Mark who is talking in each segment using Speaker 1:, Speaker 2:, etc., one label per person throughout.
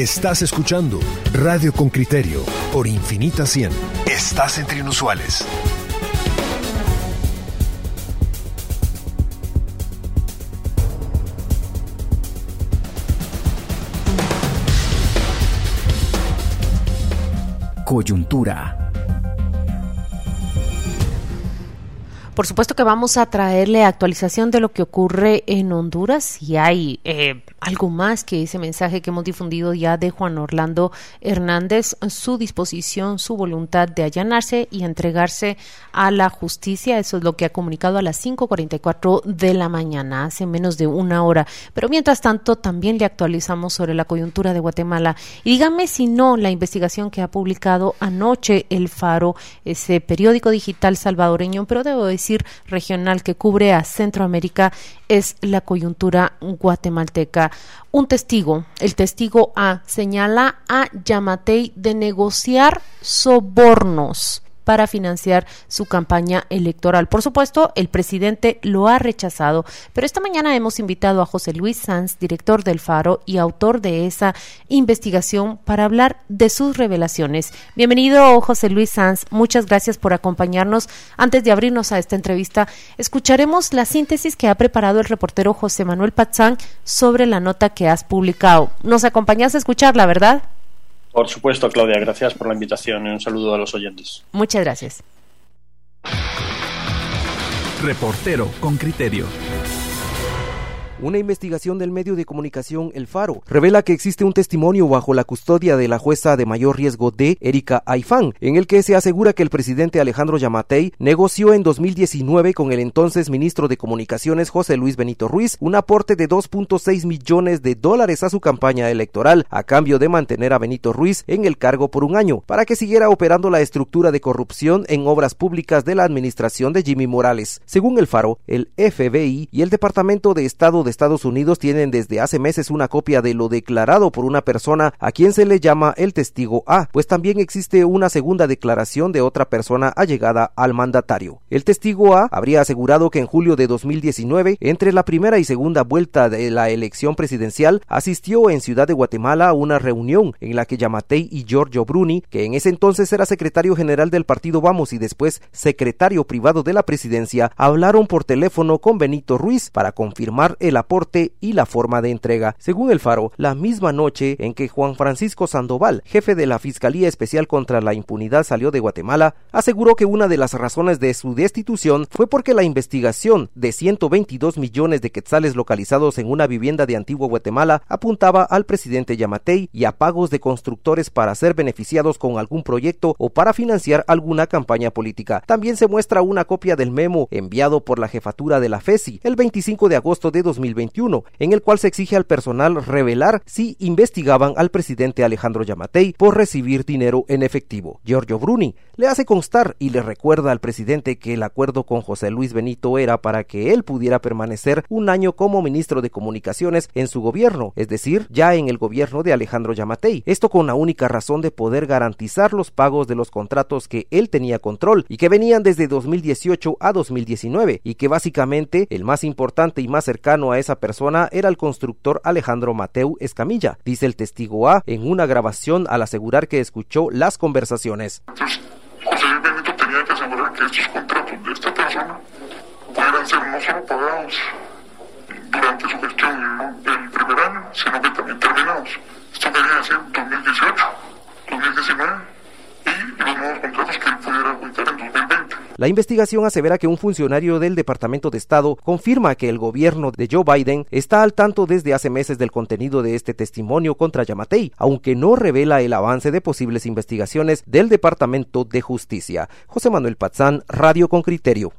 Speaker 1: Estás escuchando Radio con Criterio por Infinita 100. Estás entre inusuales.
Speaker 2: Coyuntura.
Speaker 3: Por supuesto que vamos a traerle actualización de lo que ocurre en Honduras. Si hay eh, algo más que ese mensaje que hemos difundido ya de Juan Orlando Hernández, su disposición, su voluntad de allanarse y entregarse a la justicia. Eso es lo que ha comunicado a las 5.44 de la mañana, hace menos de una hora. Pero mientras tanto, también le actualizamos sobre la coyuntura de Guatemala. Y dígame si no la investigación que ha publicado anoche El Faro, ese periódico digital salvadoreño, pero debo decir regional que cubre a Centroamérica, es la coyuntura guatemalteca. Un testigo, el testigo A, señala a Yamatei de negociar sobornos para financiar su campaña electoral. Por supuesto, el presidente lo ha rechazado, pero esta mañana hemos invitado a José Luis Sanz, director del Faro y autor de esa investigación, para hablar de sus revelaciones. Bienvenido, José Luis Sanz. Muchas gracias por acompañarnos. Antes de abrirnos a esta entrevista, escucharemos la síntesis que ha preparado el reportero José Manuel Patzán sobre la nota que has publicado. ¿Nos acompañas a escucharla, verdad?
Speaker 4: Por supuesto, Claudia, gracias por la invitación y un saludo a los oyentes.
Speaker 3: Muchas gracias.
Speaker 2: Reportero con criterio.
Speaker 5: Una investigación del medio de comunicación El Faro revela que existe un testimonio bajo la custodia de la jueza de mayor riesgo de Erika Aifán, en el que se asegura que el presidente Alejandro Yamatei negoció en 2019 con el entonces ministro de Comunicaciones José Luis Benito Ruiz un aporte de 2.6 millones de dólares a su campaña electoral a cambio de mantener a Benito Ruiz en el cargo por un año para que siguiera operando la estructura de corrupción en obras públicas de la administración de Jimmy Morales. Según El Faro, el FBI y el Departamento de Estado de Estados Unidos tienen desde hace meses una copia de lo declarado por una persona a quien se le llama el testigo A, pues también existe una segunda declaración de otra persona allegada al mandatario. El testigo A habría asegurado que en julio de 2019, entre la primera y segunda vuelta de la elección presidencial, asistió en Ciudad de Guatemala a una reunión en la que Yamatei y Giorgio Bruni, que en ese entonces era secretario general del partido Vamos y después secretario privado de la presidencia, hablaron por teléfono con Benito Ruiz para confirmar el aporte y la forma de entrega. Según el Faro, la misma noche en que Juan Francisco Sandoval, jefe de la Fiscalía Especial contra la Impunidad, salió de Guatemala, aseguró que una de las razones de su destitución fue porque la investigación de 122 millones de quetzales localizados en una vivienda de Antigua Guatemala apuntaba al presidente Yamatei y a pagos de constructores para ser beneficiados con algún proyecto o para financiar alguna campaña política. También se muestra una copia del memo enviado por la jefatura de la FESI el 25 de agosto de 2000 2021, en el cual se exige al personal revelar si investigaban al presidente Alejandro Yamatei por recibir dinero en efectivo. Giorgio Bruni le hace constar y le recuerda al presidente que el acuerdo con José Luis Benito era para que él pudiera permanecer un año como ministro de Comunicaciones en su gobierno, es decir, ya en el gobierno de Alejandro Yamatei. Esto con la única razón de poder garantizar los pagos de los contratos que él tenía control y que venían desde 2018 a 2019 y que básicamente el más importante y más cercano a esa persona era el constructor Alejandro Mateu Escamilla, dice el testigo A en una grabación al asegurar que escuchó las conversaciones.
Speaker 6: José Luis Benito tenía que asegurar que estos contratos de esta persona pudieran ser no solo pagados durante su gestión del primer año, sino que también terminados. Esto quería decir 2018, 2019 y los nuevos contratos que él pudiera juntar en 2020.
Speaker 5: La investigación asevera que un funcionario del Departamento de Estado confirma que el gobierno de Joe Biden está al tanto desde hace meses del contenido de este testimonio contra Yamatei, aunque no revela el avance de posibles investigaciones del Departamento de Justicia. José Manuel Pazán, Radio con Criterio.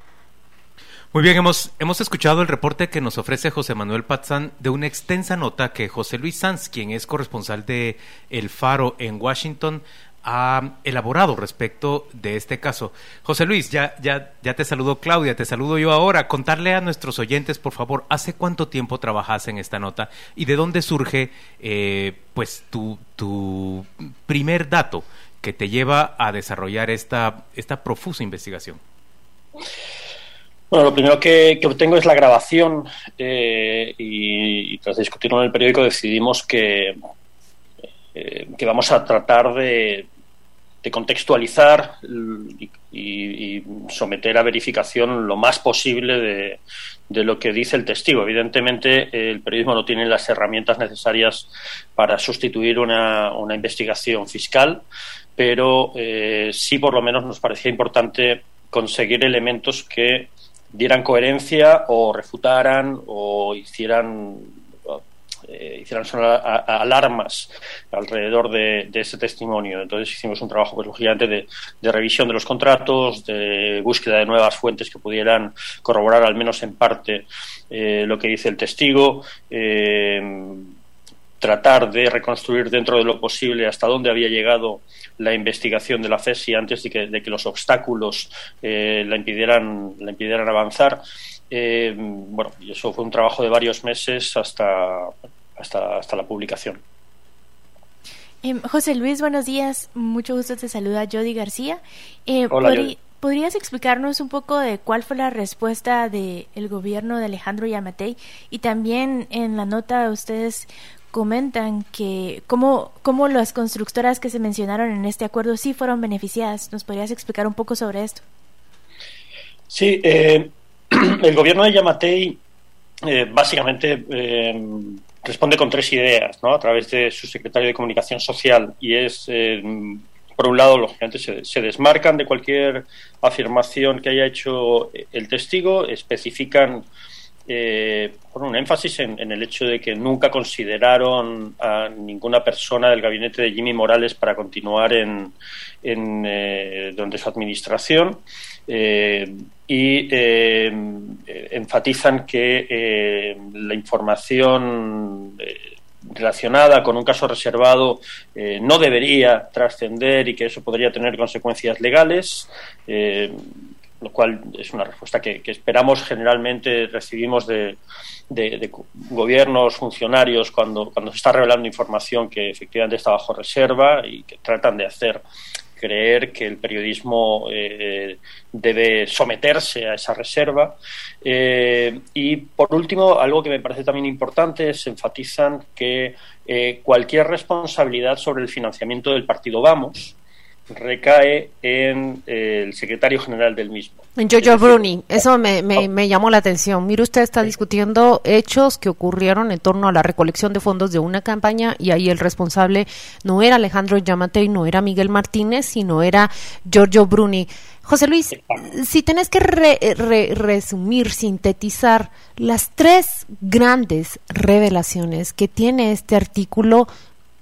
Speaker 7: Muy bien, hemos, hemos escuchado el reporte que nos ofrece José Manuel Pazán de una extensa nota que José Luis Sanz, quien es corresponsal de El Faro en Washington, ha elaborado respecto de este caso. José Luis, ya, ya, ya te saludo Claudia, te saludo yo ahora. Contarle a nuestros oyentes, por favor, ¿hace cuánto tiempo trabajas en esta nota y de dónde surge eh, pues tu, tu primer dato que te lleva a desarrollar esta, esta profusa investigación?
Speaker 4: Bueno, lo primero que, que obtengo es la grabación eh, y, tras discutirlo en el periódico decidimos que que vamos a tratar de, contextualizar y, someter a verificación lo más posible de, de, lo que dice el testigo. Evidentemente, el periodismo no tiene las herramientas necesarias para sustituir una, una investigación fiscal, pero sí por lo menos nos parecía importante conseguir elementos que dieran coherencia o refutaran o hicieran eh, hicieran sonar alarmas alrededor de, ese testimonio. Entonces hicimos un trabajo, pues, lógicamente, de, de, revisión de los contratos, de búsqueda de nuevas fuentes que pudieran corroborar, al menos en parte, eh, lo que dice el testigo. Eh, tratar de reconstruir dentro de lo posible hasta dónde había llegado la investigación de la FESI antes de que, de los obstáculos la, impidieran, la impidieran avanzar. Bueno, y eso fue un trabajo de varios meses hasta, hasta, hasta la publicación.
Speaker 8: Em, José Luis, buenos días. Mucho gusto te saluda Jody García.
Speaker 4: Eh, Hola,
Speaker 8: ¿Podrías explicarnos un poco de cuál fue la respuesta del gobierno de Alejandro Yamatei? Y también en la nota ustedes comentan que cómo, cómo las constructoras que se mencionaron en este acuerdo sí fueron beneficiadas. ¿Nos podrías explicar un poco sobre esto?
Speaker 4: Sí, eh, el gobierno de Yamatei eh, básicamente eh, responde con tres ideas ¿no? a través de su secretario de Comunicación Social y es, por un lado, lógicamente se, se, desmarcan de cualquier afirmación que haya hecho el testigo, especifican eh, un énfasis en, el hecho de que nunca consideraron a ninguna persona del gabinete de Jimmy Morales para continuar en, en eh, donde su administración eh, y eh, enfatizan que la información relacionada con un caso reservado no debería trascender y que eso podría tener consecuencias legales lo cual es una respuesta que, esperamos generalmente recibimos de, gobiernos, funcionarios, cuando, cuando se está revelando información que efectivamente está bajo reserva y que tratan de hacer creer que el periodismo eh, debe someterse a esa reserva. Eh, y por último, algo que me parece también importante es enfatizan que eh, cualquier responsabilidad sobre el financiamiento del partido Vamos, recae en eh, el secretario general del mismo.
Speaker 3: En Giorgio Bruni, eso me, me, oh. me, llamó la atención. Mire, usted está discutiendo hechos que ocurrieron en torno a la recolección de fondos de una campaña y ahí el responsable no era Alejandro Yamatei, no era Miguel Martínez, sino era Giorgio Bruni. José Luis, si tenés que resumir, sintetizar las tres grandes revelaciones que tiene este artículo,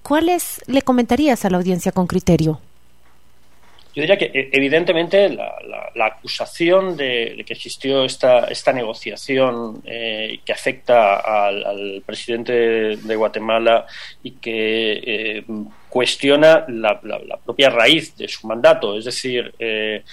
Speaker 3: ¿cuáles le comentarías a la audiencia con criterio?
Speaker 4: Yo diría que e, evidentemente la, acusación de, que existió esta, esta negociación eh, que afecta al, presidente de, Guatemala y que eh, cuestiona la, propia raíz de su mandato. Es decir, eh,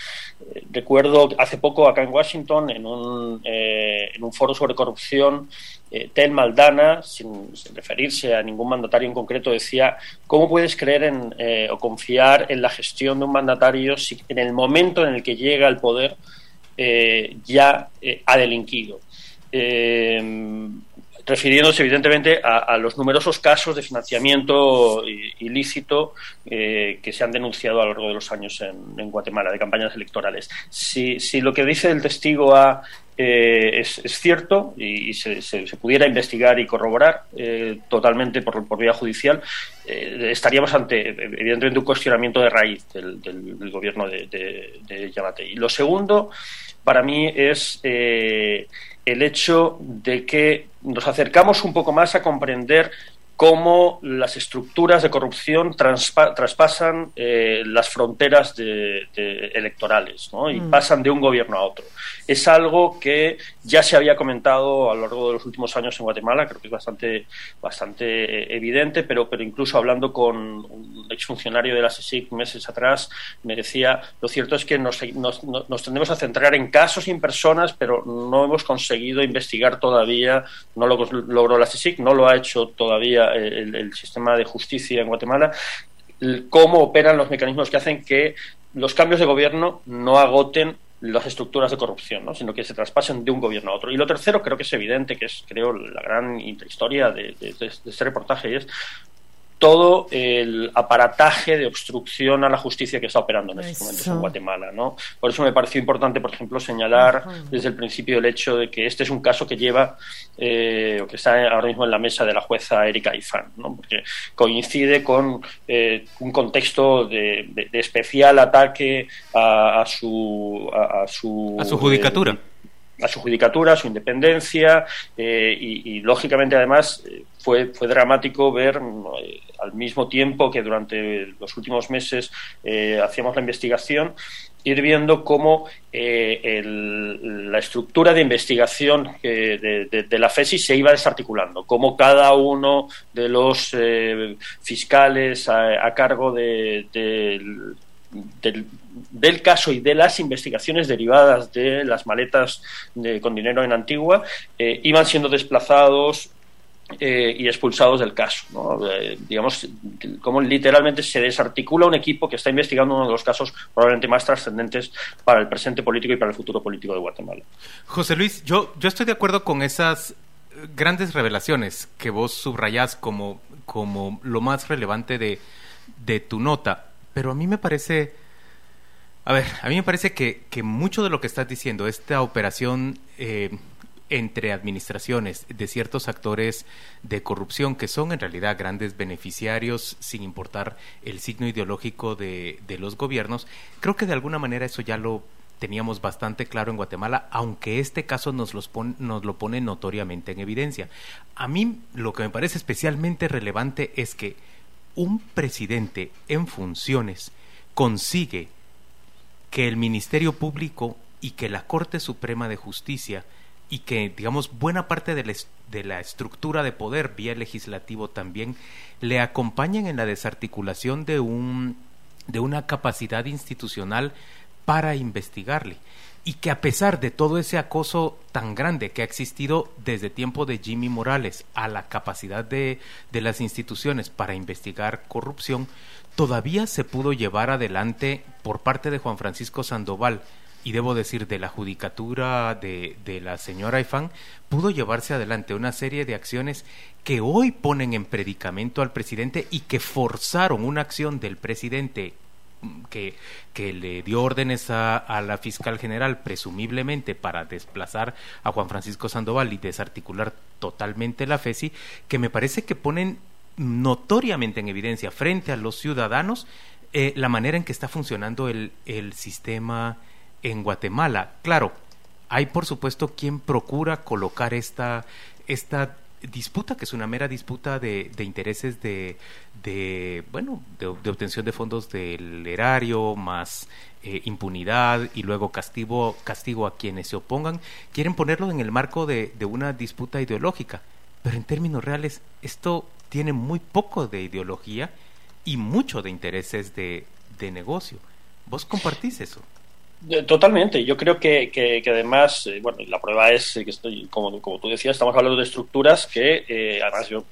Speaker 4: recuerdo hace poco acá en Washington, en un, en un foro sobre corrupción, eh, Tel Maldana, sin, referirse a ningún mandatario en concreto, decía, ¿cómo puedes creer en, eh, o confiar en la gestión de un mandatario si en el momento en el que llega al poder eh, ya ha delinquido? Refiriéndose evidentemente a, los numerosos casos de financiamiento ilícito que se han denunciado a lo largo de los años en, Guatemala, de campañas electorales. Si, si, lo que dice el testigo A eh, es, cierto y, se, pudiera investigar y corroborar eh, totalmente por, por, vía judicial, eh, estaríamos ante, evidentemente, un cuestionamiento de raíz del, gobierno de, de, Yamate. Y lo segundo, para mí, es el hecho de que nos acercamos un poco más a comprender cómo las estructuras de corrupción traspasan eh, las fronteras de, electorales y mm. pasan de un gobierno a otro. Es algo que ya se había comentado a lo largo de los últimos años en Guatemala, creo que es bastante, bastante evidente, pero, pero incluso hablando con un exfuncionario de la SESIC meses atrás, me decía, lo cierto es que nos, nos, nos tendremos a centrar en casos y en personas, pero no hemos conseguido investigar todavía, no lo logró la SESIC, no lo ha hecho todavía el, sistema de justicia en Guatemala, cómo operan los mecanismos que hacen que los cambios de gobierno no agoten las estructuras de corrupción, ¿no? sino que se traspasen de un gobierno a otro. Y lo tercero, creo que es evidente, que es, creo, la gran historia de, este reportaje, es todo el aparataje de obstrucción a la justicia que está operando en estos momentos en Guatemala. ¿no? Por eso me pareció importante, por ejemplo, señalar desde el principio el hecho de que este es un caso que lleva eh, o que está ahora mismo en la mesa de la jueza Erika Ifán, ¿no? porque coincide con eh, un contexto de, especial ataque a, su, a, su,
Speaker 7: a su judicatura.
Speaker 4: Eh, a su judicatura, a su independencia eh, y, lógicamente además eh, fue, fue dramático ver eh, al mismo tiempo que durante los últimos meses hacíamos la investigación ir viendo cómo la estructura de investigación de, la FESI se iba desarticulando, cómo cada uno de los fiscales a, cargo de, del, del, caso y de las investigaciones derivadas de las maletas con dinero en Antigua eh, iban siendo desplazados eh, y expulsados del caso. Eh, digamos, como literalmente se desarticula un equipo que está investigando uno de los casos probablemente más trascendentes para el presente político y para el futuro político de Guatemala.
Speaker 7: José Luis, yo, yo estoy de acuerdo con esas grandes revelaciones que vos subrayás como, como lo más relevante de, de tu nota pero a mí me parece, a ver, a mí me parece que, que mucho de lo que estás diciendo, esta operación eh, entre administraciones de ciertos actores de corrupción que son en realidad grandes beneficiarios sin importar el signo ideológico de, de los gobiernos, creo que de alguna manera eso ya lo teníamos bastante claro en Guatemala, aunque este caso nos, los nos lo pone notoriamente en evidencia. A mí lo que me parece especialmente relevante es que un presidente en funciones consigue que el Ministerio Público y que la Corte Suprema de Justicia y que, digamos, buena parte de la, estructura de poder, vía legislativo también, le acompañen en la desarticulación de, un, de una capacidad institucional para investigarle. Y que a pesar de todo ese acoso tan grande que ha existido desde tiempo de Jimmy Morales a la capacidad de, de las instituciones para investigar corrupción, todavía se pudo llevar adelante por parte de Juan Francisco Sandoval y debo decir de la judicatura de, de la señora Ifán, pudo llevarse adelante una serie de acciones que hoy ponen en predicamento al presidente y que forzaron una acción del presidente que, que le dio órdenes a, a, la fiscal general, presumiblemente para desplazar a Juan Francisco Sandoval y desarticular totalmente la FESI, que me parece que ponen notoriamente en evidencia frente a los ciudadanos eh, la manera en que está funcionando el, el sistema en Guatemala. Claro, hay por supuesto quien procura colocar esta, esta disputa, que es una mera disputa de, de intereses de, de bueno, de, obtención de fondos del erario, más eh, impunidad y luego castigo, castigo a quienes se opongan, quieren ponerlo en el marco de, de una disputa ideológica. Pero en términos reales, esto tiene muy poco de ideología y mucho de intereses de, de negocio. ¿Vos compartís eso?
Speaker 4: Totalmente. Yo creo que, que, además, eh, bueno, la prueba es que estoy, como, como tú decías, estamos hablando de estructuras que, eh, además, yo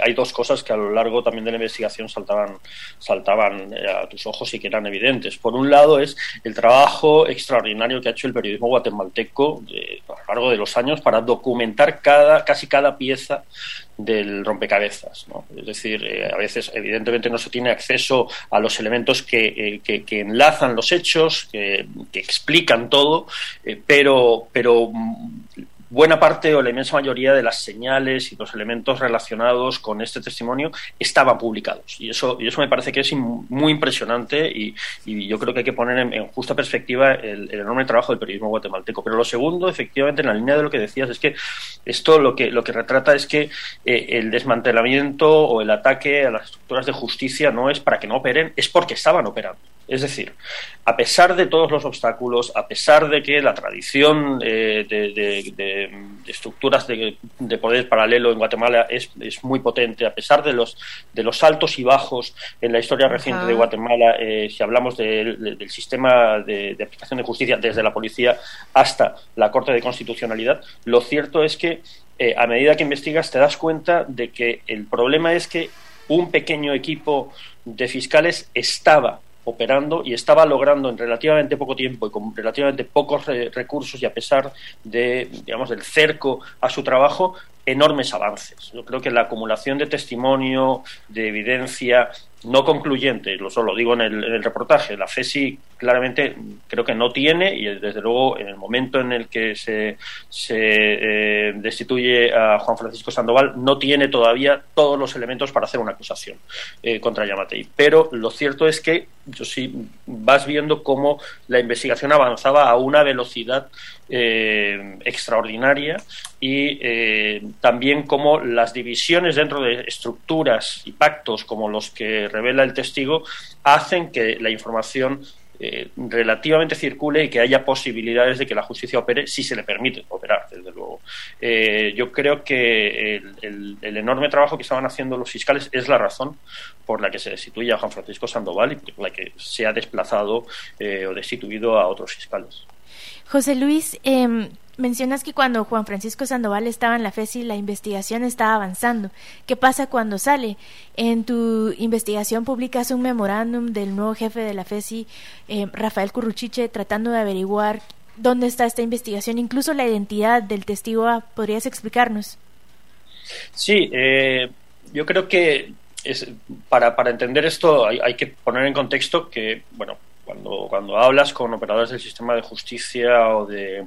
Speaker 4: hay, dos cosas que a lo largo también de la investigación saltaban, saltaban eh, a tus ojos y que eran evidentes. Por un lado es el trabajo extraordinario que ha hecho el periodismo guatemalteco a lo largo de los años para documentar cada, casi cada pieza del rompecabezas. Es decir, eh, a veces evidentemente no se tiene acceso a los elementos que, eh, que, enlazan los hechos, que, explican todo, pero, pero buena parte o la inmensa mayoría de las señales y los elementos relacionados con este testimonio estaban publicados. Y eso, y eso me parece que es muy impresionante y, yo creo que hay que poner en, justa perspectiva el, enorme trabajo del periodismo guatemalteco. Pero lo segundo, efectivamente, en la línea de lo que decías, es que esto lo que, lo que retrata es que eh, el desmantelamiento o el ataque a las estructuras de justicia no es para que no operen, es porque estaban operando. Es decir, a pesar de todos los obstáculos, a pesar de que la tradición eh, de, estructuras de, poder paralelo en Guatemala es, muy potente, a pesar de los, de los altos y bajos en la historia reciente de Guatemala, eh, si hablamos del sistema de, aplicación de justicia desde la policía hasta la Corte de Constitucionalidad, lo cierto es que eh, a medida que investigas te das cuenta de que el problema es que un pequeño equipo de fiscales estaba operando y estaba logrando en relativamente poco tiempo y con relativamente pocos recursos y a pesar de digamos del cerco a su trabajo enormes avances. Yo creo que la acumulación de testimonio, de evidencia, no concluyente, lo solo digo en el, reportaje, la FESI claramente creo que no tiene y desde luego en el momento en el que se, se eh, destituye a Juan Francisco Sandoval no tiene todavía todos los elementos para hacer una acusación eh, contra Yamatei. Pero lo cierto es que yo sí vas viendo cómo la investigación avanzaba a una velocidad eh, extraordinaria y también cómo las divisiones dentro de estructuras y pactos como los que revela el testigo hacen que la información eh, relativamente circule y que haya posibilidades de que la justicia opere si se le permite operar, desde luego. Eh, yo creo que el, enorme trabajo que estaban haciendo los fiscales es la razón por la que se destituye a Juan Francisco Sandoval y por la que se ha desplazado eh, o destituido a otros fiscales.
Speaker 8: José Luis, em, Mencionas que cuando Juan Francisco Sandoval estaba en la FESI la investigación estaba avanzando. ¿Qué pasa cuando sale? En tu investigación publicas un memorándum del nuevo jefe de la FESI, eh, Rafael Curruchiche, tratando de averiguar dónde está esta investigación, incluso la identidad del testigo A. ¿Podrías explicarnos?
Speaker 4: Sí, eh, yo creo que es, para, para entender esto hay, hay que poner en contexto que, bueno, cuando, cuando hablas con operadores del sistema de justicia o de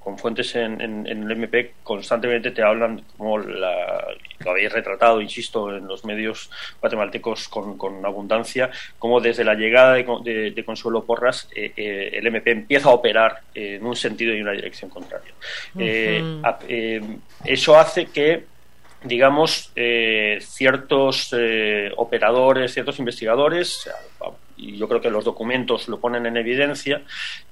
Speaker 4: con fuentes en, el MP constantemente te hablan como la, lo habéis retratado, insisto, en los medios guatemaltecos con, abundancia, como desde la llegada de, Consuelo Porras eh, eh, el MP empieza a operar en un sentido y una dirección contraria. Eh, eso hace que digamos, ciertos operadores, ciertos investigadores, y yo creo que los documentos lo ponen en evidencia,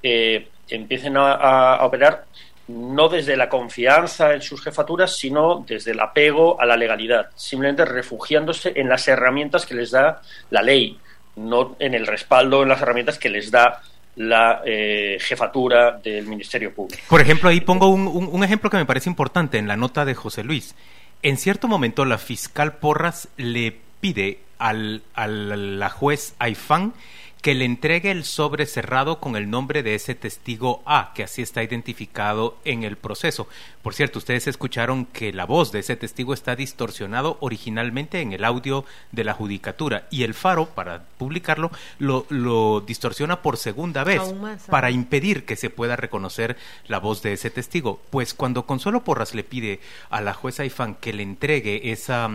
Speaker 4: empiecen a, operar no desde la confianza en sus jefaturas, sino desde el apego a la legalidad, simplemente refugiándose en las herramientas que les da la ley, no en el respaldo, en las herramientas que les da la eh, jefatura del Ministerio Público.
Speaker 7: Por ejemplo, ahí pongo un, ejemplo que me parece importante en la nota de José Luis. En cierto momento, la fiscal Porras le pide al, a la juez Aifán que le entregue el sobre cerrado con el nombre de ese testigo A, que así está identificado en el proceso. Por cierto, ustedes escucharon que la voz de ese testigo está distorsionado originalmente en el audio de la judicatura y el Faro, para publicarlo, lo, distorsiona por segunda vez para impedir que se pueda reconocer la voz de ese testigo. Pues cuando Consuelo Porras le pide a la jueza Ifán que le entregue esa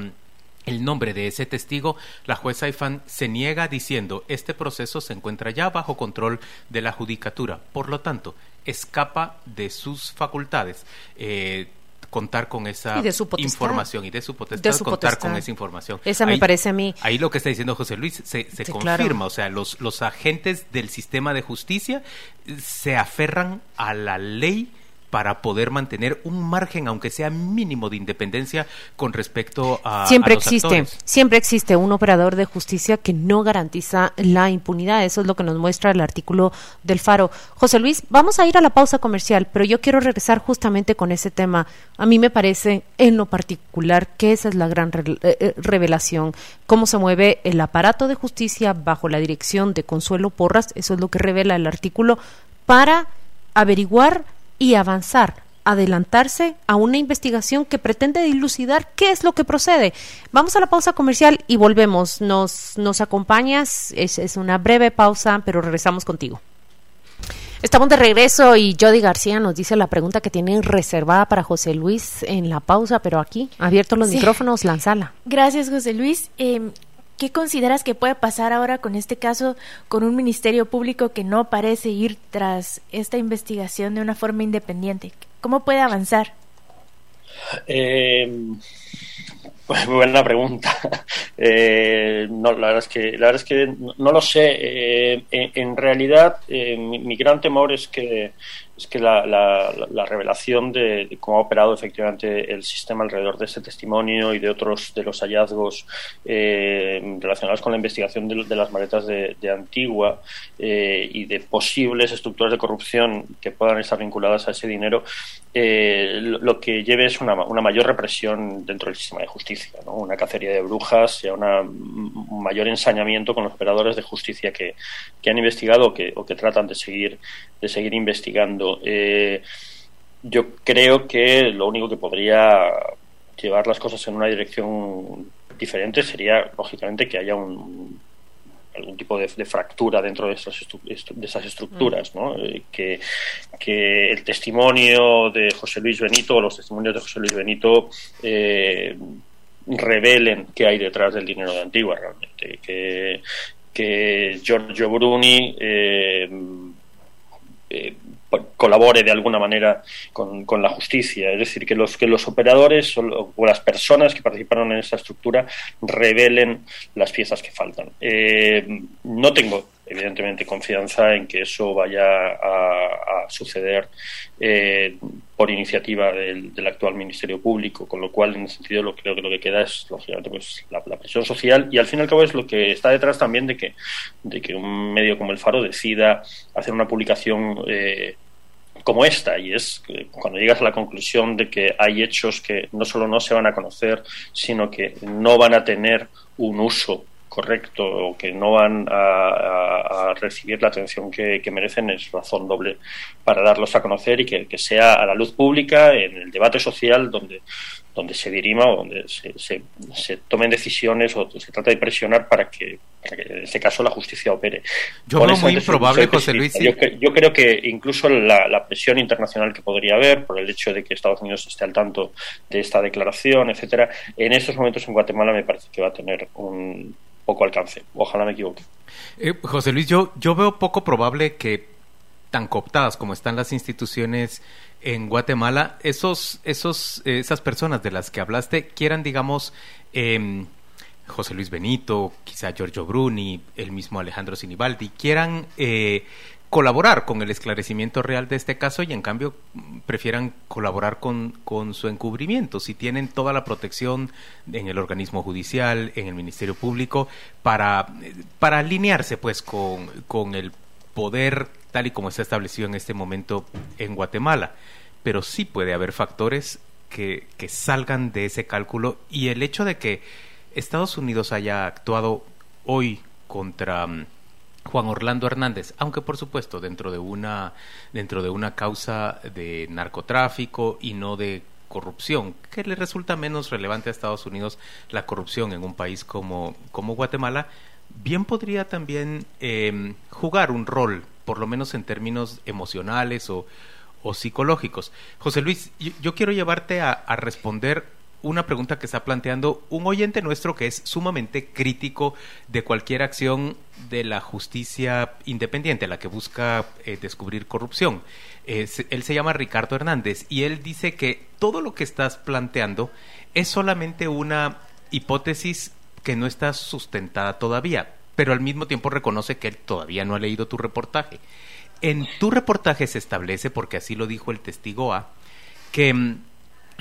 Speaker 7: el nombre de ese testigo, la jueza Ifan se niega diciendo este proceso se encuentra ya bajo control de la judicatura, por lo tanto, escapa de sus facultades. Eh, contar con esa información y de su potestad, contar con esa información.
Speaker 3: Esa me parece a mí.
Speaker 7: Ahí lo que está diciendo José Luis se, se confirma, o sea, los, los agentes del sistema de justicia se aferran a la ley para poder mantener un margen, aunque sea mínimo, de independencia con respecto a.
Speaker 3: Siempre existe, siempre existe un operador de justicia que no garantiza la impunidad. Eso es lo que nos muestra el artículo del Faro. José Luis, vamos a ir a la pausa comercial, pero yo quiero regresar justamente con ese tema. A mí me parece, en lo particular, que esa es la gran eh, eh, revelación. Cómo se mueve el aparato de justicia bajo la dirección de Consuelo Porras. Eso es lo que revela el artículo para averiguar y avanzar, adelantarse a una investigación que pretende dilucidar qué es lo que procede. Vamos a la pausa comercial y volvemos. Nos, nos acompañas, es, es una breve pausa, pero regresamos contigo. Estamos de regreso y Jody García nos dice la pregunta que tienen reservada para José Luis en la pausa, pero aquí, abiertos los micrófonos, lanzala.
Speaker 8: Gracias, José Luis. Eh, ¿Qué consideras que puede pasar ahora con este caso, con un ministerio público que no parece ir tras esta investigación de una forma independiente? ¿Cómo puede avanzar?
Speaker 4: Eh, buena pregunta. Eh, no, la verdad es que la verdad es que no, lo sé. Eh, en, realidad, mi, gran temor es que es que la, la, revelación de, cómo ha operado efectivamente el sistema alrededor de ese testimonio y de otros de los hallazgos eh, relacionados con la investigación de, las maletas de, Antigua eh, y de posibles estructuras de corrupción que puedan estar vinculadas a ese dinero, eh, lo, que lleve es una, una, mayor represión dentro del sistema de justicia, ¿no? una cacería de brujas y un mayor ensañamiento con los operadores de justicia que, que han investigado o que, o que tratan de seguir, de seguir investigando. Eh, yo creo que lo único que podría llevar las cosas en una dirección diferente sería, lógicamente, que haya un, algún tipo de, fractura dentro de esas, de esas estructuras, ¿no? Eh, que, que, el testimonio de José Luis Benito o los testimonios de José Luis Benito eh, revelen qué hay detrás del dinero de Antigua realmente, que, que Giorgio Bruni eh, eh colabore de alguna manera con, con, la justicia. Es decir, que los, que los operadores o, las personas que participaron en esa estructura revelen las piezas que faltan. Eh, no tengo evidentemente confianza en que eso vaya a, suceder eh, por iniciativa del, actual Ministerio Público, con lo cual en ese sentido lo creo que lo que queda es lógicamente pues la, presión social y al fin y al cabo es lo que está detrás también de que de que un medio como el Faro decida hacer una publicación eh, como esta, y es cuando llegas a la conclusión de que hay hechos que no solo no se van a conocer, sino que no van a tener un uso correcto o que no van a, recibir la atención que, merecen es razón doble para darlos a conocer y que, sea a la luz pública en el debate social donde donde se dirima o donde se, se, tomen decisiones o se trata de presionar para que, en este caso la justicia opere.
Speaker 7: Yo creo muy improbable, José Luis.
Speaker 4: Yo, creo que incluso la, la, presión internacional que podría haber por el hecho de que Estados Unidos esté al tanto de esta declaración, etcétera, en estos momentos en Guatemala me parece que va a tener un poco alcance. Ojalá me equivoque.
Speaker 7: Eh, José Luis, yo, yo veo poco probable que tan cooptadas como están las instituciones en Guatemala, esos, esos, esas personas de las que hablaste quieran, digamos, eh, José Luis Benito, quizá Giorgio Bruni, el mismo Alejandro Sinibaldi, quieran eh, colaborar con el esclarecimiento real de este caso y en cambio prefieran colaborar con, con su encubrimiento, si tienen toda la protección en el organismo judicial, en el Ministerio Público, para, para alinearse pues con, con el poder tal y como está establecido en este momento en Guatemala. Pero sí puede haber factores que, que salgan de ese cálculo y el hecho de que Estados Unidos haya actuado hoy contra mm, Juan Orlando Hernández, aunque por supuesto dentro de una dentro de una causa de narcotráfico y no de corrupción, que le resulta menos relevante a Estados Unidos la corrupción en un país como, como Guatemala, bien podría también em, jugar un rol, por lo menos en términos emocionales o, o psicológicos. José Luis, yo, quiero llevarte a responder una pregunta que está planteando un oyente nuestro que es sumamente crítico de cualquier acción de la justicia independiente, la que busca eh, descubrir corrupción. él se llama Ricardo Hernández y él dice que todo lo que estás planteando es solamente una hipótesis que no está sustentada todavía, pero al mismo tiempo reconoce que él todavía no ha leído tu reportaje. En tu reportaje se establece, porque así lo dijo el testigo A, que mm,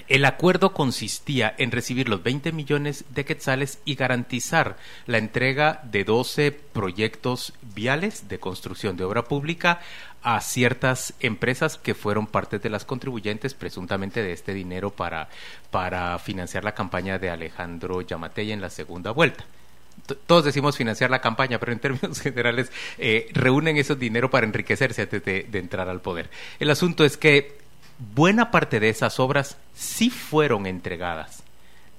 Speaker 7: el acuerdo consistía en recibir los 20 millones de quetzales y garantizar la entrega de 12 proyectos viales de construcción de obra pública a ciertas empresas que fueron parte de las contribuyentes presuntamente de este dinero para, para financiar la campaña de Alejandro Yamatei en la segunda vuelta todos decimos financiar la campaña, pero en términos generales eh, reúnen ese dinero para enriquecerse antes de, entrar al poder. El asunto es que buena parte de esas obras sí fueron entregadas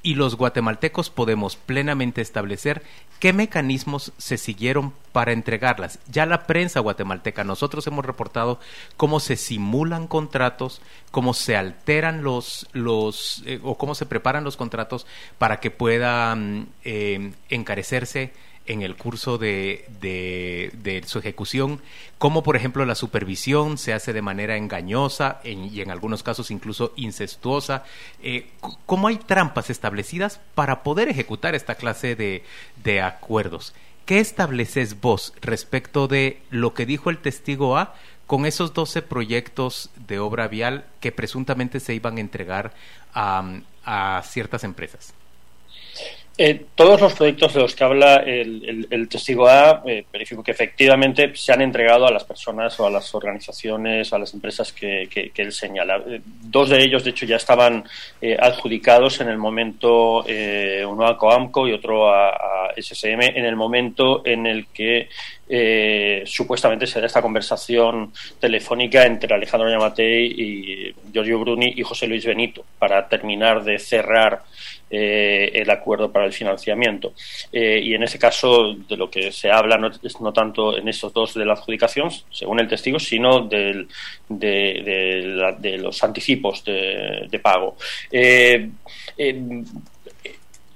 Speaker 7: y los guatemaltecos podemos plenamente establecer qué mecanismos se siguieron para entregarlas. Ya la prensa guatemalteca, nosotros hemos reportado cómo se simulan contratos, cómo se alteran los, los eh, o cómo se preparan los contratos para que puedan eh, encarecerse en el curso de, de, su ejecución, como por ejemplo la supervisión se hace de manera engañosa y en algunos casos incluso incestuosa, eh, cómo hay trampas establecidas para poder ejecutar esta clase de, acuerdos. ¿Qué estableces vos respecto de lo que dijo el testigo A con esos 12 proyectos de obra vial que presuntamente se iban a entregar a ciertas empresas?
Speaker 4: Eh, todos los proyectos de los que habla el, testigo A, eh, verifico que efectivamente se han entregado a las personas o a las organizaciones, a las empresas que, él señala. Eh, dos de ellos, de hecho, ya estaban adjudicados en el momento, uno a Coamco y otro a, SSM en el momento en el que eh, supuestamente se da esta conversación telefónica entre Alejandro Yamatei y Giorgio Bruni y José Luis Benito para terminar de cerrar eh, el acuerdo para el financiamiento. Eh, y en ese caso, de lo que se habla no es no tanto en esos dos de la adjudicación, según el testigo, sino de, los anticipos de, pago.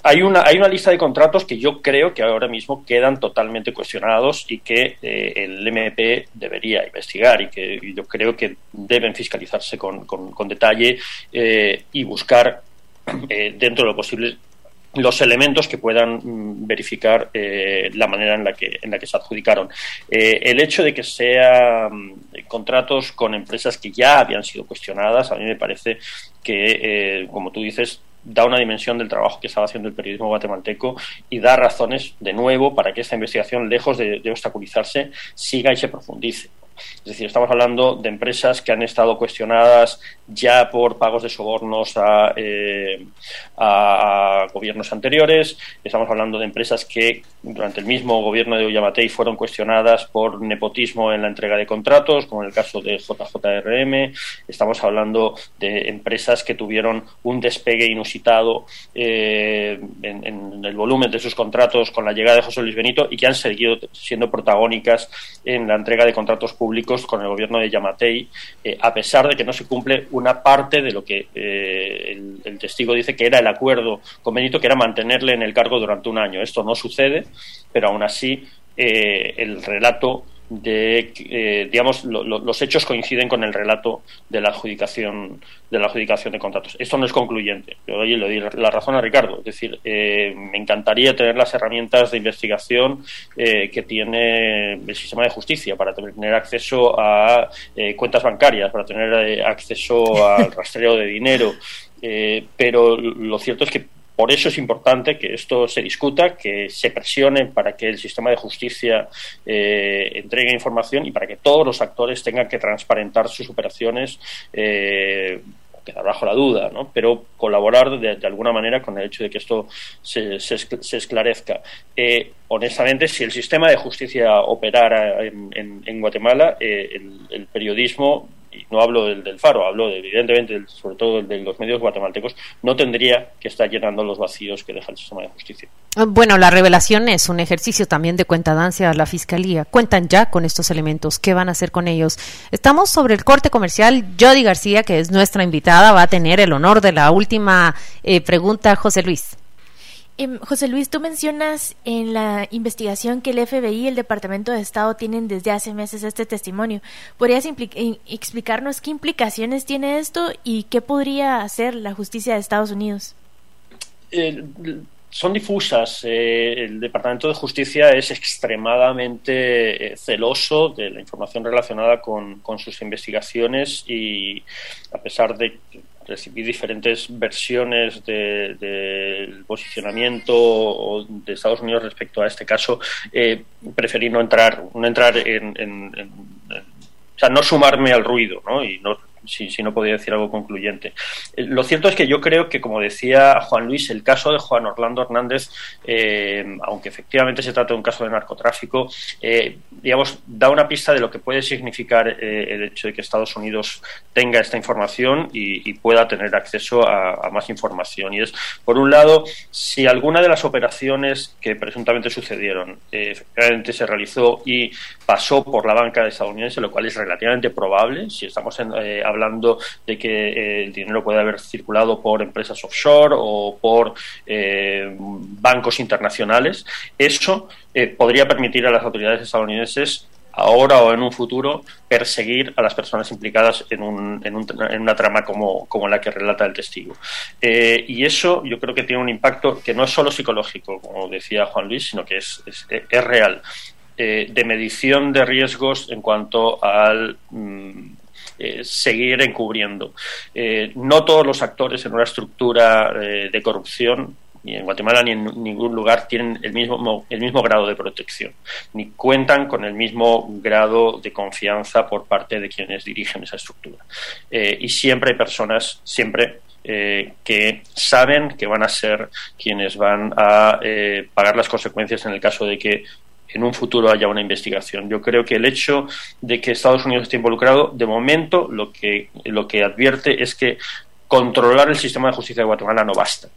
Speaker 4: Eh, hay una, hay una lista de contratos que yo creo que ahora mismo quedan totalmente cuestionados y que el MP debería investigar y que yo creo que deben fiscalizarse con, con detalle y buscar eh, dentro de lo posible los elementos que puedan mm, verificar eh, la manera en la que en la que se adjudicaron. Eh, el hecho de que sean contratos con empresas que ya habían sido cuestionadas a mí me parece que como tú dices da una dimensión del trabajo que estaba haciendo el periodismo guatemalteco y da razones de nuevo para que esta investigación lejos de obstaculizarse siga y se profundice es decir, estamos hablando de empresas que han estado cuestionadas ya por pagos de sobornos a, eh, gobiernos anteriores. Estamos hablando de empresas que durante el mismo gobierno de Ollamatei fueron cuestionadas por nepotismo en la entrega de contratos, como en el caso de JJRM. Estamos hablando de empresas que tuvieron un despegue inusitado eh, en, el volumen de sus contratos con la llegada de José Luis Benito y que han seguido siendo protagónicas en la entrega de contratos públicos con el gobierno de Yamatei, eh, a pesar de que no se cumple una parte de lo que eh, el, testigo dice que era el acuerdo con que era mantenerle en el cargo durante un año. Esto no sucede, pero aún así eh, el relato de eh, digamos los hechos coinciden con el relato de la adjudicación de la adjudicación de contratos. Esto no es concluyente. Yo le doy la razón a Ricardo. Es decir eh, me encantaría tener las herramientas de investigación eh, que tiene el sistema de justicia para tener acceso a cuentas bancarias para tener acceso al rastreo de dinero. Pero lo cierto es que por eso es importante que esto se discuta, que se presione para que el sistema de justicia eh, entregue información y para que todos los actores tengan que transparentar sus operaciones. Eh, quedar bajo la duda, ¿no? pero colaborar de, alguna manera con el hecho de que esto se, esclarezca. Eh, honestamente, si el sistema de justicia operara en, Guatemala, el, periodismo y no hablo del, del Faro, hablo evidentemente sobre todo de los medios guatemaltecos, no tendría que estar llenando los vacíos que deja el sistema de justicia.
Speaker 3: Ah, bueno, la revelación es un ejercicio también de cuentadancia a la Fiscalía. Cuentan ya con estos elementos. ¿Qué van a hacer con ellos? Estamos sobre el corte comercial. Jody García, que es nuestra invitada, va a tener el honor de la última eh, pregunta, José Luis.
Speaker 8: Em, José Luis, tú mencionas en la investigación que el FBI y el Departamento de Estado tienen desde hace meses este testimonio. ¿Podrías explicarnos qué implicaciones tiene esto y qué podría hacer la justicia de Estados Unidos?
Speaker 4: son difusas. Eh, el Departamento de Justicia es extremadamente eh, celoso de la información relacionada con, sus investigaciones y a pesar de recibí diferentes versiones del posicionamiento de Estados Unidos respecto a este caso, eh, preferí no entrar, no entrar en, o sea, no sumarme al ruido, ¿no? Y no si, si, no podía decir algo concluyente. Eh, lo cierto es que yo creo que, como decía Juan Luis, el caso de Juan Orlando Hernández, eh, aunque efectivamente se trata de un caso de narcotráfico, eh, digamos, da una pista de lo que puede significar el hecho de que Estados Unidos tenga esta información y, pueda tener acceso a, más información. Y es, por un lado, si alguna de las operaciones que presuntamente sucedieron efectivamente se realizó y pasó por la banca estadounidense, lo cual es relativamente probable, si estamos en hablando de que eh, el dinero puede haber circulado por empresas offshore o por eh, bancos internacionales. Eso eh, podría permitir a las autoridades estadounidenses ahora o en un futuro perseguir a las personas implicadas en, un, en, un, en una trama como, la que relata el testigo. y eso yo creo que tiene un impacto que no es solo psicológico, como decía Juan Luis, sino que es, es, real. de medición de riesgos en cuanto al mm, eh, seguir encubriendo. Eh, no todos los actores en una estructura eh, de corrupción ni en Guatemala ni en ningún lugar tienen el mismo, el mismo grado de protección, ni cuentan con el mismo grado de confianza por parte de quienes dirigen esa estructura. y siempre hay personas, siempre que saben que van a ser quienes van a pagar las consecuencias en el caso de que en un futuro haya una investigación. Yo creo que el hecho de que Estados Unidos esté involucrado, de momento, lo que, lo que advierte es que controlar el sistema de justicia de Guatemala no basta.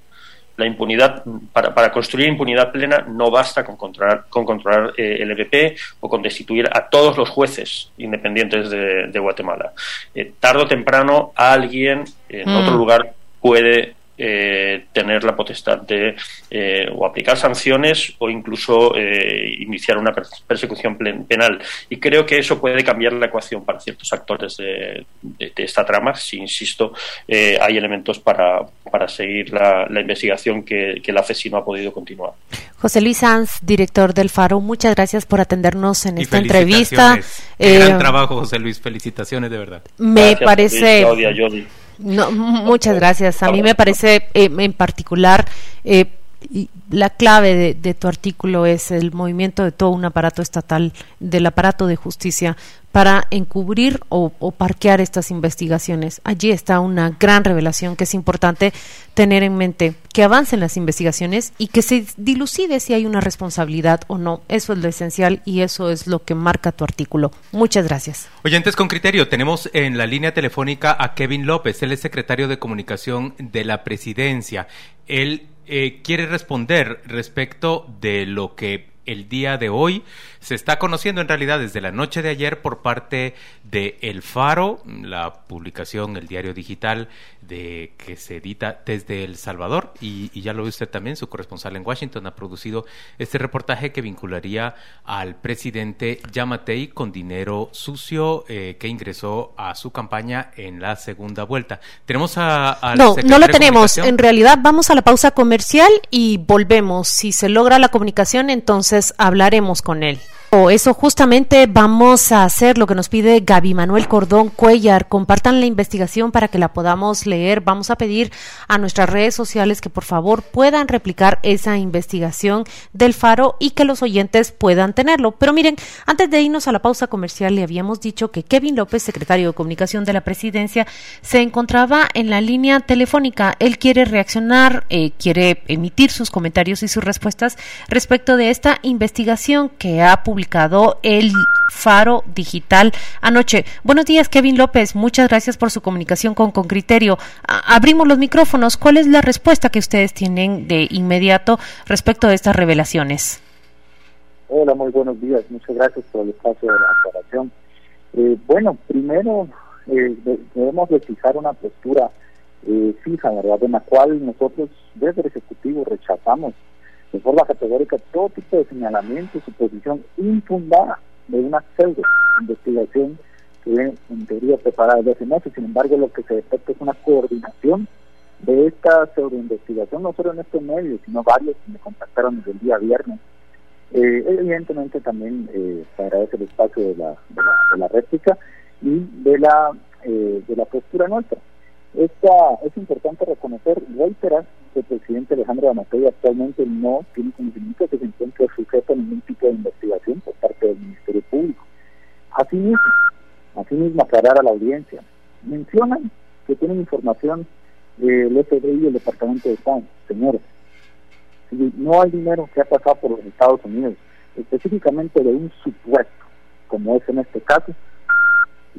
Speaker 4: La impunidad, para, para construir impunidad plena, no basta con controlar, con controlar eh, el EPP o con destituir a todos los jueces independientes de, de Guatemala. Eh, tarde o temprano, alguien en
Speaker 3: Mm.
Speaker 4: otro lugar puede eh, tener la potestad de eh, o aplicar sanciones o incluso eh, iniciar una per- persecución penal. Y creo que eso puede cambiar la ecuación para ciertos actores de, de- de esta trama. Si, insisto, eh, hay elementos para, para seguir la, la investigación que, que la FESI no ha podido continuar.
Speaker 3: José Luis Sanz, director del Faro, muchas gracias por atendernos en
Speaker 7: Y
Speaker 3: esta entrevista. Eh,
Speaker 7: gran trabajo, José Luis. Felicitaciones, de verdad.
Speaker 3: me
Speaker 4: Gracias,
Speaker 3: parece
Speaker 4: Luis, Claudia, Jordi.
Speaker 3: No, muchas gracias. A mí me parece eh, en particular eh, y la clave de, tu artículo es el movimiento de todo un aparato estatal, del aparato de justicia, para encubrir o, o parquear estas investigaciones. Allí está una gran revelación que es importante tener en mente, que avancen las investigaciones y que se dilucide si hay una responsabilidad o no. Eso es lo esencial y eso es lo que marca tu artículo. Muchas gracias.
Speaker 7: Oyentes con criterio, tenemos en la línea telefónica a Kevin López, él es secretario de comunicación de la presidencia. Él eh, quiere responder respecto de lo que el día de hoy se está conociendo en realidad desde la noche de ayer por parte de El Faro, la publicación, el diario digital de que se edita desde El Salvador y, y ya lo ve usted también, su corresponsal en Washington ha producido este reportaje que vincularía al presidente Yamatei con dinero sucio eh, que ingresó a su campaña en la segunda vuelta. Tenemos a, al
Speaker 3: No, no lo tenemos. En realidad vamos a la pausa comercial y volvemos. Si se logra la comunicación, entonces hablaremos con él. Eso justamente vamos a hacer lo que nos pide Gaby Manuel Cordón Cuellar. Compartan la investigación para que la podamos leer. Vamos a pedir a nuestras redes sociales que por favor puedan replicar esa investigación del Faro y que los oyentes puedan tenerlo. Pero miren, antes de irnos a la pausa comercial, le habíamos dicho que Kevin López, secretario de Comunicación de la Presidencia, se encontraba en la línea telefónica. Él quiere reaccionar, eh, quiere emitir sus comentarios y sus respuestas respecto de esta investigación que ha publicado el Faro Digital anoche. Buenos días, Kevin López. Muchas gracias por su comunicación con, con criterio. A- abrimos los micrófonos. ¿Cuál es la respuesta que ustedes tienen de inmediato respecto de estas revelaciones?
Speaker 9: Hola, muy buenos días. Muchas gracias por el espacio de la aclaración. Eh, bueno, primero eh, de- debemos de fijar una postura eh, fija, ¿verdad? En la cual nosotros desde el Ejecutivo rechazamos de forma categórica todo tipo de señalamientos, suposición infundada de una pseudo investigación que en teoría preparada desde hace meses. Sin embargo, lo que se detecta es una coordinación de esta pseudo investigación, no solo en este medio, sino varios que me contactaron desde el día viernes eh, evidentemente también eh, se agradece el espacio de la, de la, de la réplica y de la, eh, de la postura nuestra. Esta, es importante reconocer y reiterar que el presidente Alejandro Amatei actualmente no tiene conocimiento que se encuentre sujeto a ningún tipo de investigación por parte del Ministerio Público. Asimismo, asimismo aclarar a la audiencia, mencionan que tienen información del FBI y el Departamento de Estado. Señores, si no hay dinero que ha pasado por los Estados Unidos, específicamente de un supuesto, como es en este caso,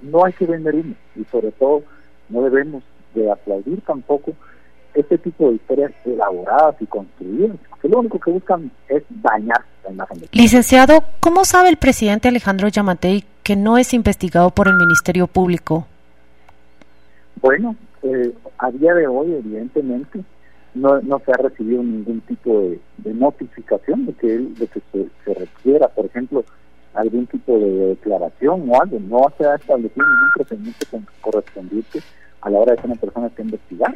Speaker 9: no hay que vender humo y sobre todo no debemos de aplaudir tampoco este tipo de historias elaboradas y construidas, que lo único que buscan es dañar la imagen de
Speaker 3: Licenciado, ¿cómo sabe el presidente Alejandro Yamatei que no es investigado por el Ministerio Público?
Speaker 9: Bueno, eh, a día de hoy, evidentemente, no, no se ha recibido ningún tipo de, de notificación de que, él, de que se, se requiera, por ejemplo, algún tipo de declaración o algo. No se ha establecido ningún procedimiento con- correspondiente a la hora de que una persona esté investigada.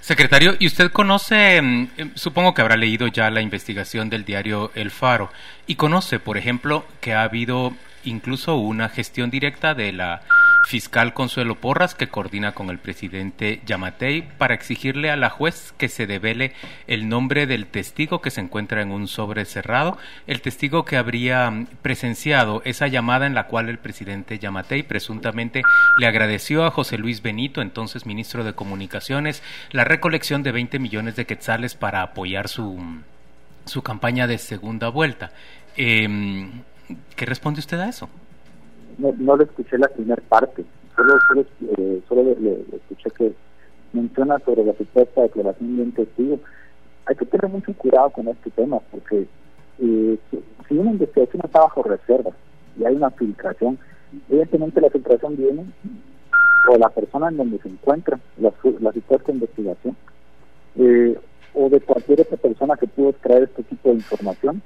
Speaker 7: Secretario, ¿y usted conoce, mm, eh, supongo que habrá leído ya la investigación del diario El Faro, y conoce, por ejemplo, que ha habido incluso una gestión directa de la fiscal Consuelo Porras, que coordina con el presidente Yamatei para exigirle a la juez que se devele el nombre del testigo que se encuentra en un sobre cerrado, el testigo que habría presenciado esa llamada en la cual el presidente Yamatei presuntamente le agradeció a José Luis Benito, entonces ministro de Comunicaciones, la recolección de 20 millones de quetzales para apoyar su, su campaña de segunda vuelta. Eh, ¿Qué responde usted a eso?
Speaker 9: No, no le escuché la primera parte, solo, solo, eh, le, escuché que menciona sobre la supuesta declaración de un testigo. Hay que tener mucho cuidado con este tema, porque eh, si una investigación está bajo reserva y hay una filtración, evidentemente la filtración viene o la persona en donde se encuentra la, la supuesta investigación, eh, o de cualquier otra persona que pudo extraer este tipo de información,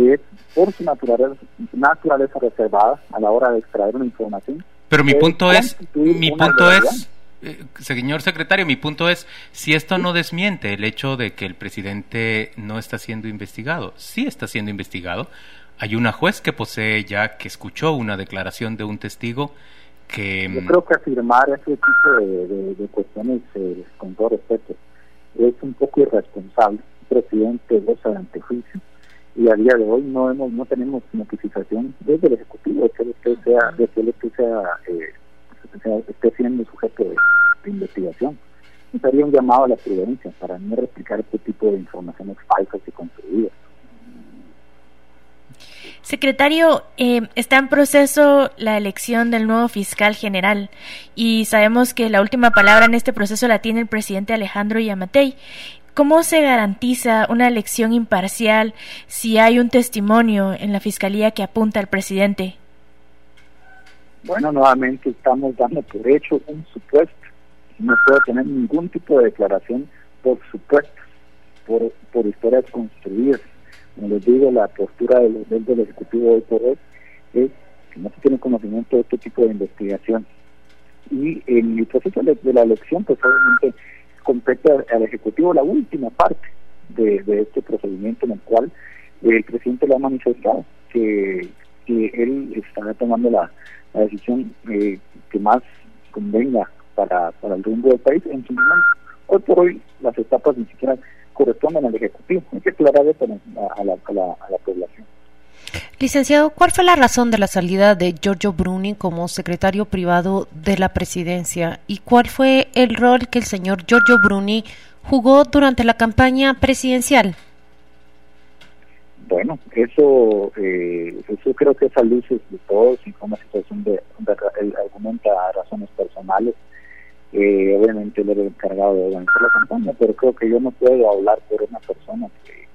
Speaker 9: que es por su naturaleza, naturaleza reservada a la hora de extraer una información.
Speaker 7: Pero mi punto es, mi punto es, eh, señor secretario, mi punto es, si esto no desmiente el hecho de que el presidente no está siendo investigado, sí está siendo investigado. Hay una juez que posee ya que escuchó una declaración de un testigo que...
Speaker 9: Yo creo que afirmar ese tipo de, cuestiones, eh, con todo respeto, es un poco irresponsable. El presidente goza de antejuicio y a día de hoy no hemos no tenemos notificación desde el ejecutivo de que él sea de que él sea, eh, esté siendo sujeto de, investigación sería un llamado a la prudencia para no replicar este tipo de informaciones falsas y construidas
Speaker 8: Secretario, eh, está en proceso la elección del nuevo fiscal general y sabemos que la última palabra en este proceso la tiene el presidente Alejandro Yamatei. ¿Cómo se garantiza una elección imparcial si hay un testimonio en la fiscalía que apunta al presidente?
Speaker 9: Bueno, nuevamente estamos dando por hecho un supuesto. No puedo tener ningún tipo de declaración por supuesto, por, historias construidas. Como les digo, la postura del, del Ejecutivo hoy por es que no se tiene conocimiento de este tipo de investigación. Y en el proceso de la elección, pues obviamente compete al Ejecutivo la última parte de, este procedimiento en el cual el presidente le ha manifestado que, él estará tomando la, decisión eh, que más convenga para, para el rumbo del país en su momento. Hoy por hoy las etapas ni siquiera corresponden al Ejecutivo, hay que aclarar eso a la, a la, a la población.
Speaker 3: Licenciado, ¿cuál fue la razón de la salida de Giorgio Bruni como secretario privado de la presidencia y cuál fue el rol que el señor Giorgio Bruni jugó durante la campaña presidencial?
Speaker 9: Bueno, eso, eh, eso creo que es a luces de todos y como situación de, de argumenta razones personales. Eh, obviamente él era encargado de organizar la campaña, pero creo que yo no puedo hablar por una persona que,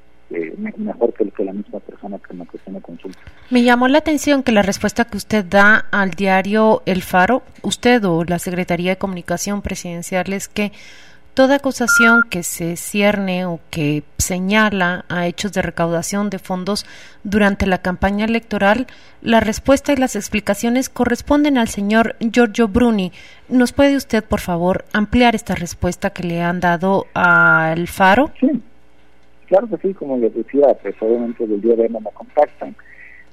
Speaker 9: la misma persona que me, consulta.
Speaker 3: Me llamó la atención que la respuesta que usted da al diario El Faro, usted o la Secretaría de Comunicación Presidencial, es que toda acusación que se cierne o que señala a hechos de recaudación de fondos durante la campaña electoral, la respuesta y las explicaciones corresponden al señor Giorgio Bruni. ¿Nos puede usted, por favor, ampliar esta respuesta que le han dado al Faro?
Speaker 9: Sí. Claro que sí, como les decía, pues obviamente del día de hoy me contactan,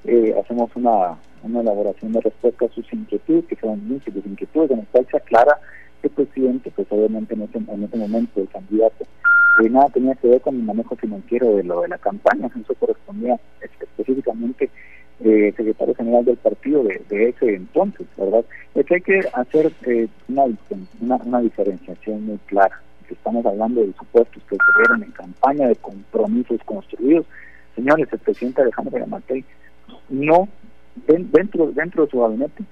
Speaker 9: eh, hacemos una, una elaboración de respuesta a sus inquietudes, que son múltiples inquietudes, en el cual se aclara que el presidente, pues obviamente en ese, en ese momento el candidato, eh, nada tenía que ver con el manejo financiero de lo de la campaña, eso correspondía específicamente eh, secretario general del partido de, ese entonces, ¿verdad? Es que hay que hacer eh, una, una diferenciación muy clara estamos hablando de supuestos que ocurrieron en campaña, de compromisos construidos. Señores, el presidente Alejandro Yamatei no, dentro, dentro de su gabinete,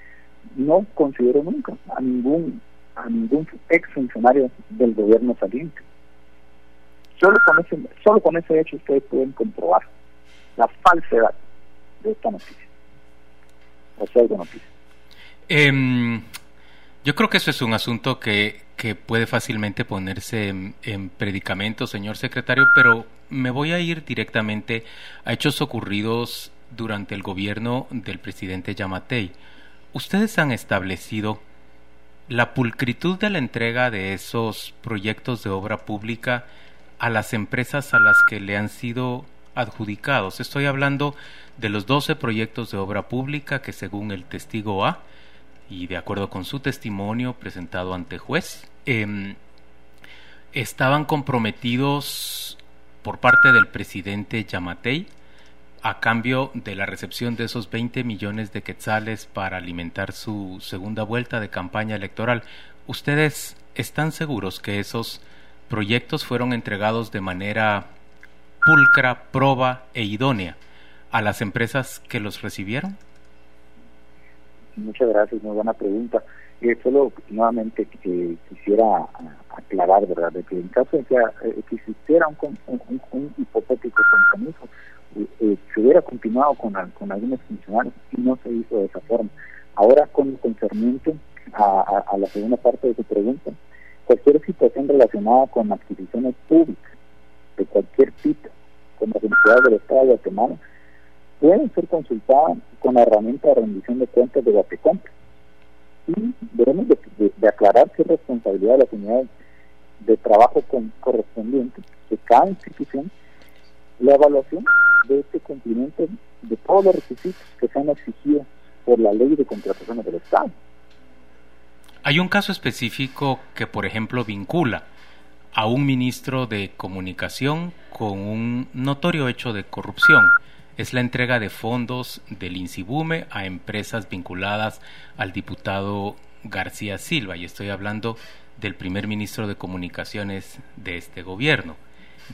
Speaker 9: no consideró nunca a ningún, a ningún ex funcionario del gobierno saliente. Solo con ese, solo con ese hecho ustedes pueden comprobar la falsedad de esta noticia. O sea, de noticia.
Speaker 7: Eh, yo creo que eso es un asunto que, que puede fácilmente ponerse en, predicamento, señor secretario, pero me voy a ir directamente a hechos ocurridos durante el gobierno del presidente Yamatei. Ustedes han establecido la pulcritud de la entrega de esos proyectos de obra pública a las empresas a las que le han sido adjudicados. Estoy hablando de los 12 proyectos de obra pública que según el testigo A y de acuerdo con su testimonio presentado ante juez, em, estaban comprometidos por parte del presidente Yamatei a cambio de la recepción de esos 20 millones de quetzales para alimentar su segunda vuelta de campaña electoral. ¿Ustedes están seguros que esos proyectos fueron entregados de manera pulcra, proba e idónea a las empresas que los recibieron?
Speaker 9: Muchas gracias, muy buena pregunta. Eh, solo nuevamente quisiera aclarar, ¿verdad?, de que en caso de que, eh, existiera un, un, hipotético compromiso, eh, eh, se hubiera continuado con, con algunos funcionarios y no se hizo de esa forma. Ahora, con concerniente a, a, la segunda parte de su pregunta, cualquier situación relacionada con adquisiciones públicas de cualquier tipo, como las entidades del Estado de Guatemala, pueden ser consultadas con la herramienta de rendición de cuentas de Guatecompra. Y debemos de, aclarar qué responsabilidad de las unidades de trabajo con, correspondiente de cada institución la evaluación de este cumplimiento de todos los requisitos que se han exigido por la ley de contrataciones del Estado.
Speaker 7: Hay un caso específico que, por ejemplo, vincula a un ministro de comunicación con un notorio hecho de corrupción. Es la entrega de fondos del INSIBUME a empresas vinculadas al diputado García Silva, y estoy hablando del primer ministro de comunicaciones de este gobierno.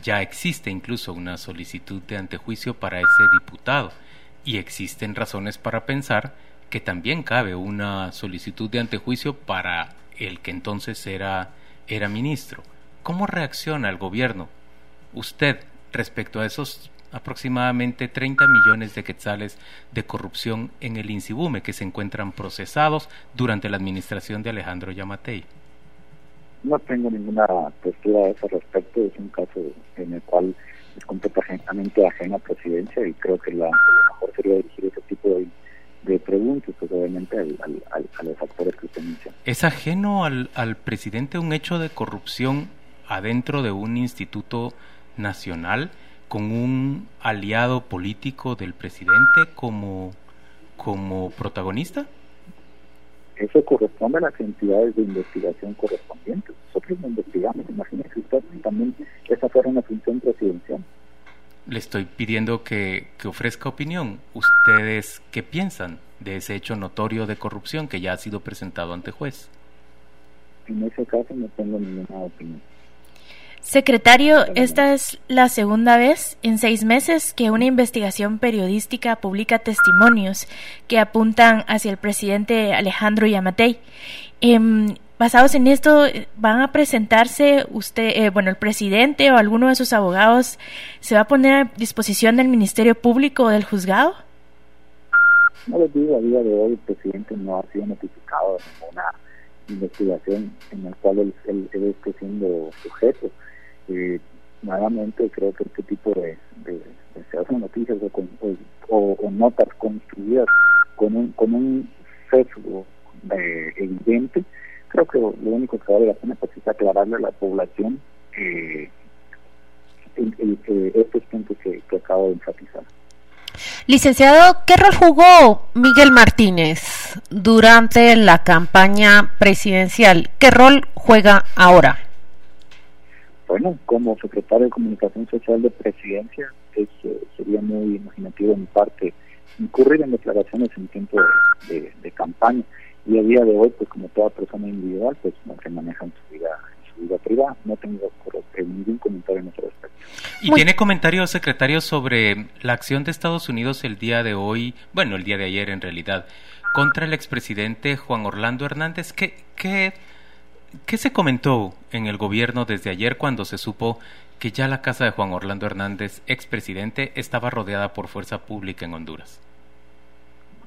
Speaker 7: Ya existe incluso una solicitud de antejuicio para ese diputado, y existen razones para pensar que también cabe una solicitud de antejuicio para el que entonces era, era ministro. ¿Cómo reacciona el gobierno, usted, respecto a esos aproximadamente 30 millones de quetzales de corrupción en el INSIBUME que se encuentran procesados durante la administración de Alejandro Yamatei?
Speaker 9: No tengo ninguna postura a ese respecto, es un caso en el cual es completamente ajena a presidencia y creo que la, lo mejor sería dirigir ese tipo de de preguntas, pues obviamente al, a los actores que usted menciona.
Speaker 7: ¿Es ajeno al, al presidente un hecho de corrupción adentro de un instituto nacional con un aliado político del presidente como, como protagonista?
Speaker 9: Eso corresponde a las entidades de investigación correspondientes. Nosotros no investigamos, imagínese usted también esa fuera una función presidencial
Speaker 7: le estoy pidiendo que, que, ofrezca opinión. ¿Ustedes qué piensan de ese hecho notorio de corrupción que ya ha sido presentado ante juez?
Speaker 9: En ese caso no tengo ninguna opinión.
Speaker 8: Secretario, esta es la segunda vez en seis meses que una investigación periodística publica testimonios que apuntan hacia el presidente Alejandro Yamatei. Eh, basados en esto, van a presentarse usted, eh, bueno, el presidente o alguno de sus abogados se va a poner a disposición del Ministerio Público o del juzgado?
Speaker 9: No les digo, a día de hoy el presidente no ha sido notificado de ninguna investigación en la cual él, esté siendo sujeto. Eh, nuevamente creo que este tipo de, se hacen noticias o, o, notas construidas con un, con un sesgo eh, evidente creo que lo único que vale la pena pues, es aclararle a la población eh, estos puntos que, acabo de enfatizar.
Speaker 3: Licenciado, ¿qué rol jugó Miguel Martínez durante la campaña presidencial? ¿Qué rol juega ahora?
Speaker 9: Bueno, como secretario de Comunicación Social de Presidencia, es, eh, sería muy imaginativo en mi parte incurrir en declaraciones en tiempo de campaña y a día de hoy, pues como toda persona individual, pues no se maneja en su vida, su vida privada. No tengo ningún comentario en ese respecto.
Speaker 7: ¿Y tiene comentarios, secretario, sobre la acción de Estados Unidos el día de hoy, bueno, el día de ayer en realidad, contra el expresidente Juan Orlando Hernández? ¿Qué, qué, qué se comentó en el gobierno desde ayer cuando se supo que ya la casa de Juan Orlando Hernández, expresidente, estaba rodeada por fuerza pública en Honduras?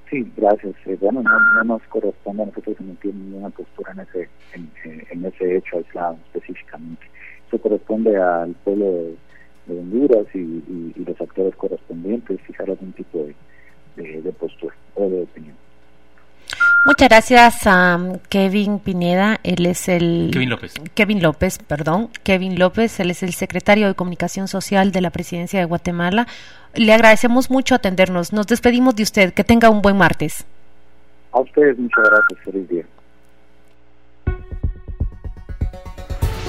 Speaker 9: Sí, gracias. Eh, bueno, no, nos corresponde a nosotros emitir ninguna postura en ese, en, eh, ese hecho aislado específicamente. Eso corresponde al pueblo de, Honduras y, y, los actores correspondientes fijar algún tipo de, de postura o de opinión.
Speaker 3: Muchas gracias a Kevin Pineda, él es el
Speaker 7: Kevin López.
Speaker 3: Kevin López, perdón, Kevin López, él es el secretario de Comunicación Social de la Presidencia de Guatemala. Le agradecemos mucho atendernos. Nos despedimos de usted. Que tenga un buen martes.
Speaker 9: A ustedes muchas gracias, feliz día.